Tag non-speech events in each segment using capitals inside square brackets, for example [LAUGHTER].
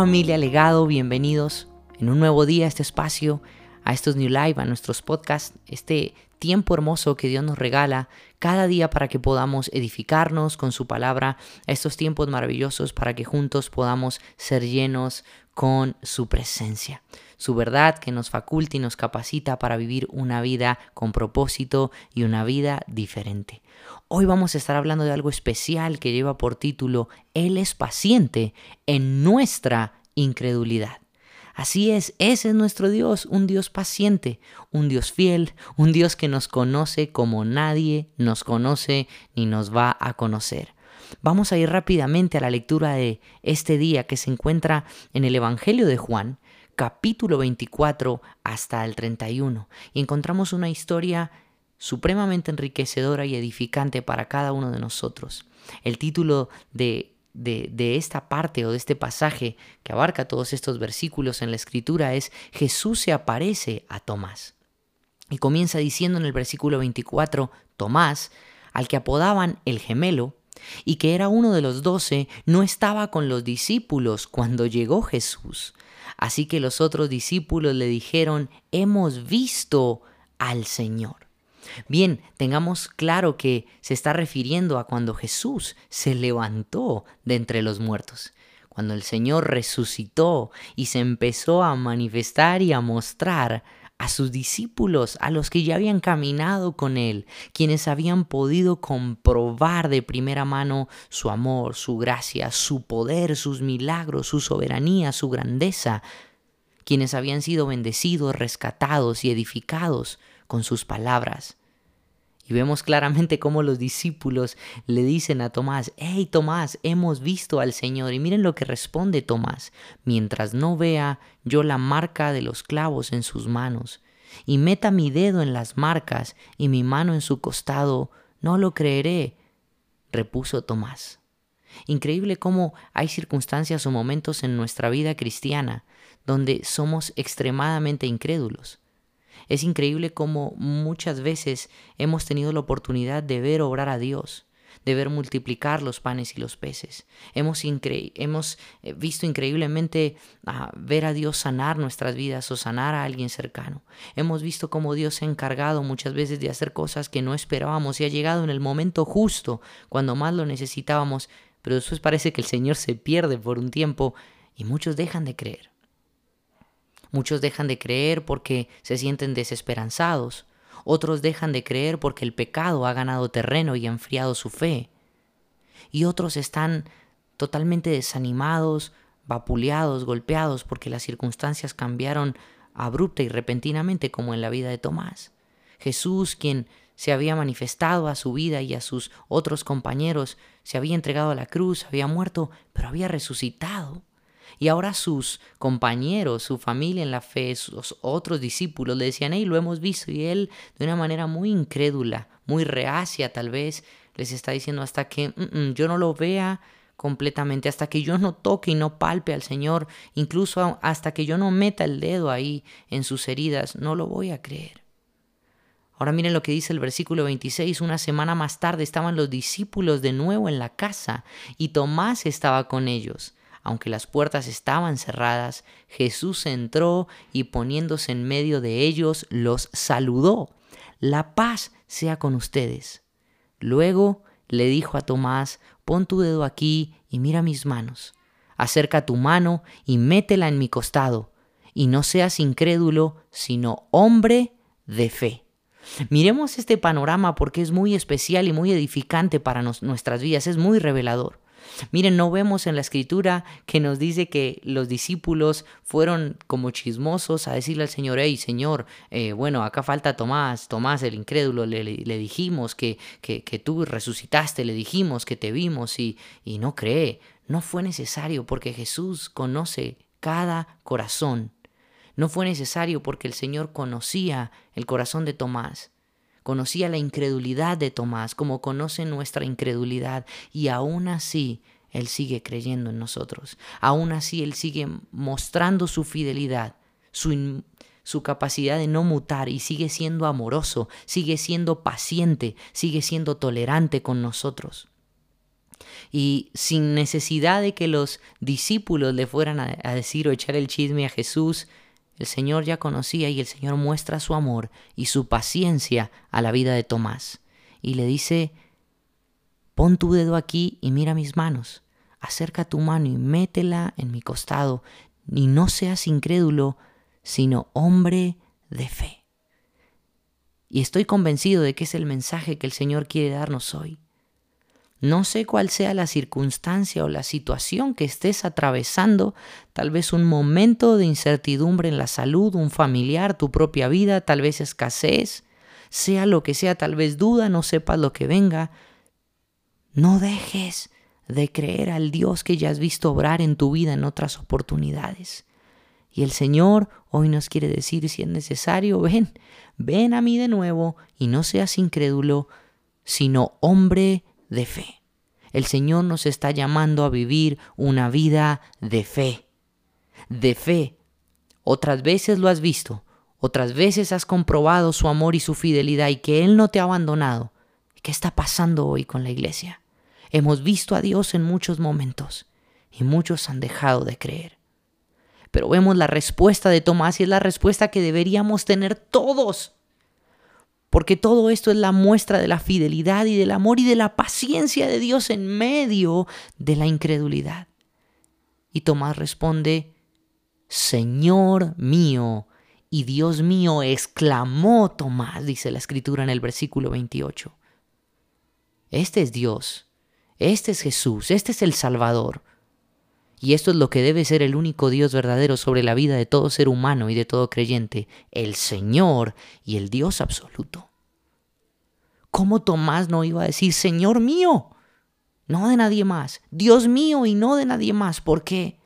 Familia Legado, bienvenidos en un nuevo día a este espacio, a estos New Live, a nuestros podcasts, este tiempo hermoso que Dios nos regala cada día para que podamos edificarnos con su palabra, estos tiempos maravillosos para que juntos podamos ser llenos con su presencia. Su verdad que nos faculta y nos capacita para vivir una vida con propósito y una vida diferente. Hoy vamos a estar hablando de algo especial que lleva por título Él es paciente en nuestra incredulidad. Así es, ese es nuestro Dios, un Dios paciente, un Dios fiel, un Dios que nos conoce como nadie nos conoce ni nos va a conocer. Vamos a ir rápidamente a la lectura de este día que se encuentra en el Evangelio de Juan, capítulo 24 hasta el 31, y encontramos una historia supremamente enriquecedora y edificante para cada uno de nosotros. El título de de, esta parte o de este pasaje que abarca todos estos versículos en la escritura es Jesús se aparece a Tomás. Y comienza diciendo en el versículo 24, Tomás, al que apodaban el gemelo, y que era uno de los doce, no estaba con los discípulos cuando llegó Jesús. Así que los otros discípulos le dijeron, hemos visto al Señor. Bien, tengamos claro que se está refiriendo a cuando Jesús se levantó de entre los muertos, cuando el Señor resucitó y se empezó a manifestar y a mostrar a sus discípulos, a los que ya habían caminado con Él, quienes habían podido comprobar de primera mano su amor, su gracia, su poder, sus milagros, su soberanía, su grandeza, quienes habían sido bendecidos, rescatados y edificados con sus palabras. Y vemos claramente cómo los discípulos le dicen a Tomás, hey Tomás, hemos visto al Señor. Y miren lo que responde Tomás, mientras no vea yo la marca de los clavos en sus manos, y meta mi dedo en las marcas y mi mano en su costado, no lo creeré, repuso Tomás. Increíble cómo hay circunstancias o momentos en nuestra vida cristiana donde somos extremadamente incrédulos es increíble cómo muchas veces hemos tenido la oportunidad de ver obrar a Dios, de ver multiplicar los panes y los peces. Hemos, eh, visto increíblemente ah, ver a Dios sanar nuestras vidas o sanar a alguien cercano. Hemos visto cómo Dios se ha encargado muchas veces de hacer cosas que no esperábamos y ha llegado en el momento justo, cuando más lo necesitábamos, pero después parece que el Señor se pierde por un tiempo y muchos dejan de creer. Muchos dejan de creer porque se sienten desesperanzados. Otros dejan de creer porque el pecado ha ganado terreno y enfriado su fe. Y otros están totalmente desanimados, vapuleados, golpeados porque las circunstancias cambiaron abrupta y repentinamente como en la vida de Tomás. Jesús, quien se había manifestado a su vida y a sus otros compañeros, se había entregado a la cruz, había muerto, pero había resucitado. Y ahora sus compañeros, su familia en la fe, sus otros discípulos le decían, hey, lo hemos visto. Y él, de una manera muy incrédula, muy reacia tal vez, les está diciendo hasta que mm, mm, yo no lo vea completamente, hasta que yo no toque y no palpe al Señor, incluso hasta que yo no meta el dedo ahí en sus heridas, no lo voy a creer. Ahora miren lo que dice el versículo 26. Una semana más tarde estaban los discípulos de nuevo en la casa y Tomás estaba con ellos. Aunque las puertas estaban cerradas, Jesús entró y poniéndose en medio de ellos los saludó. La paz sea con ustedes. Luego le dijo a Tomás, pon tu dedo aquí y mira mis manos. Acerca tu mano y métela en mi costado. Y no seas incrédulo, sino hombre de fe. Miremos este panorama porque es muy especial y muy edificante para nuestras vidas, es muy revelador. Miren, no vemos en la escritura que nos dice que los discípulos fueron como chismosos a decirle al Señor, hey Señor, eh, bueno, acá falta Tomás, Tomás el incrédulo, le, dijimos que, que, que, tú resucitaste, le dijimos que te vimos y, y no cree. No fue necesario porque Jesús conoce cada corazón. No fue necesario porque el Señor conocía el corazón de Tomás. Conocía la incredulidad de Tomás como conoce nuestra incredulidad y aún así Él sigue creyendo en nosotros. Aún así Él sigue mostrando su fidelidad, su, su capacidad de no mutar y sigue siendo amoroso, sigue siendo paciente, sigue siendo tolerante con nosotros. y sin necesidad de que los discípulos le fueran a, a decir o echar el chisme a Jesús, el Señor ya conocía y el Señor muestra su amor y su paciencia a la vida de Tomás. Y le dice, pon tu dedo aquí y mira mis manos, acerca tu mano y métela en mi costado, y no seas incrédulo, sino hombre de fe. Y estoy convencido de que es el mensaje que el Señor quiere darnos hoy. No sé cuál sea la circunstancia o la situación que estés atravesando, tal vez un momento de incertidumbre en la salud, un familiar, tu propia vida, tal vez escasez, sea lo que sea, tal vez duda, no sepas lo que venga. No dejes de creer al Dios que ya has visto obrar en tu vida en otras oportunidades. Y el Señor hoy nos quiere decir, si es necesario, [LAUGHS] ven, ven a mí de nuevo y no seas incrédulo, sino hombre de fe. El Señor nos está llamando a vivir una vida de fe. De fe. Otras veces lo has visto, otras veces has comprobado su amor y su fidelidad y que Él no te ha abandonado. ¿Qué está pasando hoy con la iglesia? Hemos visto a Dios en muchos momentos y muchos han dejado de creer. Pero vemos la respuesta de Tomás y es la respuesta que deberíamos tener todos porque todo esto es la muestra de la fidelidad y del amor y de la paciencia de Dios en medio de la incredulidad. Y Tomás responde, Señor mío y Dios mío, exclamó Tomás, dice la escritura en el versículo 28. Este es Dios, este es Jesús, este es el Salvador. Y esto es lo que debe ser el único Dios verdadero sobre la vida de todo ser humano y de todo creyente, el Señor y el Dios absoluto. ¿Cómo Tomás no iba a decir, Señor mío? No de nadie más, Dios mío y no de nadie más. ¿Por qué?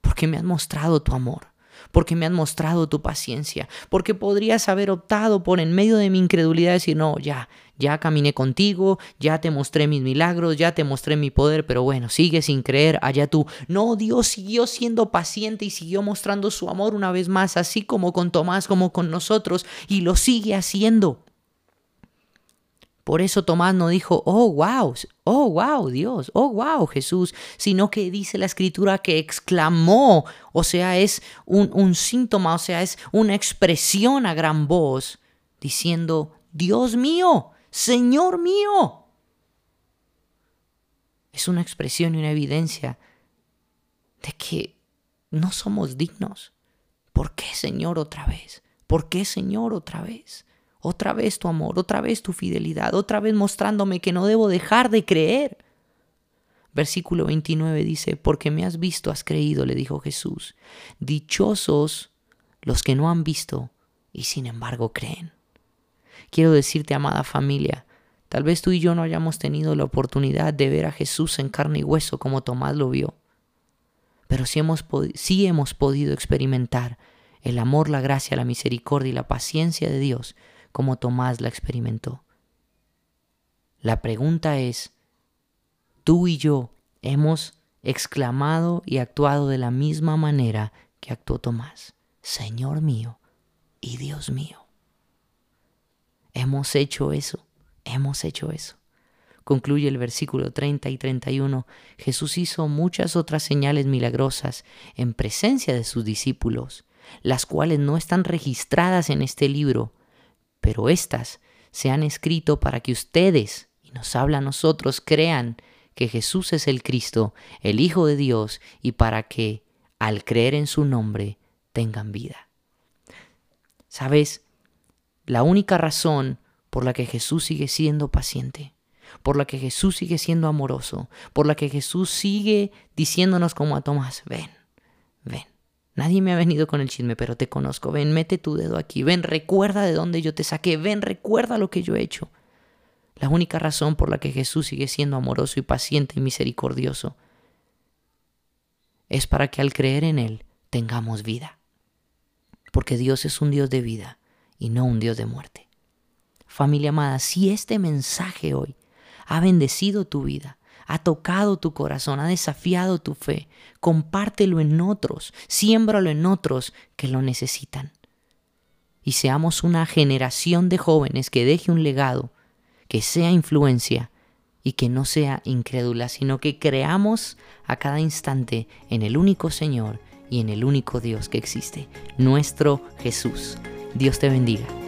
Porque me has mostrado tu amor porque me has mostrado tu paciencia, porque podrías haber optado por en medio de mi incredulidad decir, no, ya, ya caminé contigo, ya te mostré mis milagros, ya te mostré mi poder, pero bueno, sigue sin creer, allá tú. No, Dios siguió siendo paciente y siguió mostrando su amor una vez más, así como con Tomás, como con nosotros, y lo sigue haciendo. Por eso Tomás no dijo, oh, wow, oh, wow, Dios, oh, wow, Jesús, sino que dice la escritura que exclamó, o sea, es un, síntoma, o sea, es una expresión a gran voz, diciendo, Dios mío, Señor mío. Es una expresión y una evidencia de que no somos dignos. ¿Por qué, Señor, otra vez? ¿Por qué, Señor, otra vez? Otra vez tu amor, otra vez tu fidelidad, otra vez mostrándome que no debo dejar de creer. Versículo 29 dice, porque me has visto, has creído, le dijo Jesús. Dichosos los que no han visto y sin embargo creen. Quiero decirte, amada familia, tal vez tú y yo no hayamos tenido la oportunidad de ver a Jesús en carne y hueso como Tomás lo vio, pero sí hemos, sí hemos podido experimentar el amor, la gracia, la misericordia y la paciencia de Dios como Tomás la experimentó. La pregunta es, ¿tú y yo hemos exclamado y actuado de la misma manera que actuó Tomás? Señor mío y Dios mío. Hemos hecho eso, hemos hecho eso. Concluye el versículo 30 y 31. Jesús hizo muchas otras señales milagrosas en presencia de sus discípulos, las cuales no están registradas en este libro, pero éstas se han escrito para que ustedes, y nos habla a nosotros, crean que Jesús es el Cristo, el Hijo de Dios, y para que, al creer en su nombre, tengan vida. ¿Sabes? La única razón por la que Jesús sigue siendo paciente, por la que Jesús sigue siendo amoroso, por la que Jesús sigue diciéndonos como a Tomás, ven, ven, Nadie me ha venido con el chisme, pero te conozco. Ven, mete tu dedo aquí. Ven, recuerda de dónde yo te saqué. Ven, recuerda lo que yo he hecho. La única razón por la que Jesús sigue siendo amoroso y paciente y misericordioso es para que al creer en Él tengamos vida. Porque Dios es un Dios de vida y no un Dios de muerte. Familia amada, si este mensaje hoy ha bendecido tu vida, ha tocado tu corazón, ha desafiado tu fe. Compártelo en otros, siémbralo en otros que lo necesitan. Y seamos una generación de jóvenes que deje un legado, que sea influencia y que no sea incrédula, sino que creamos a cada instante en el único Señor y en el único Dios que existe, nuestro Jesús. Dios te bendiga.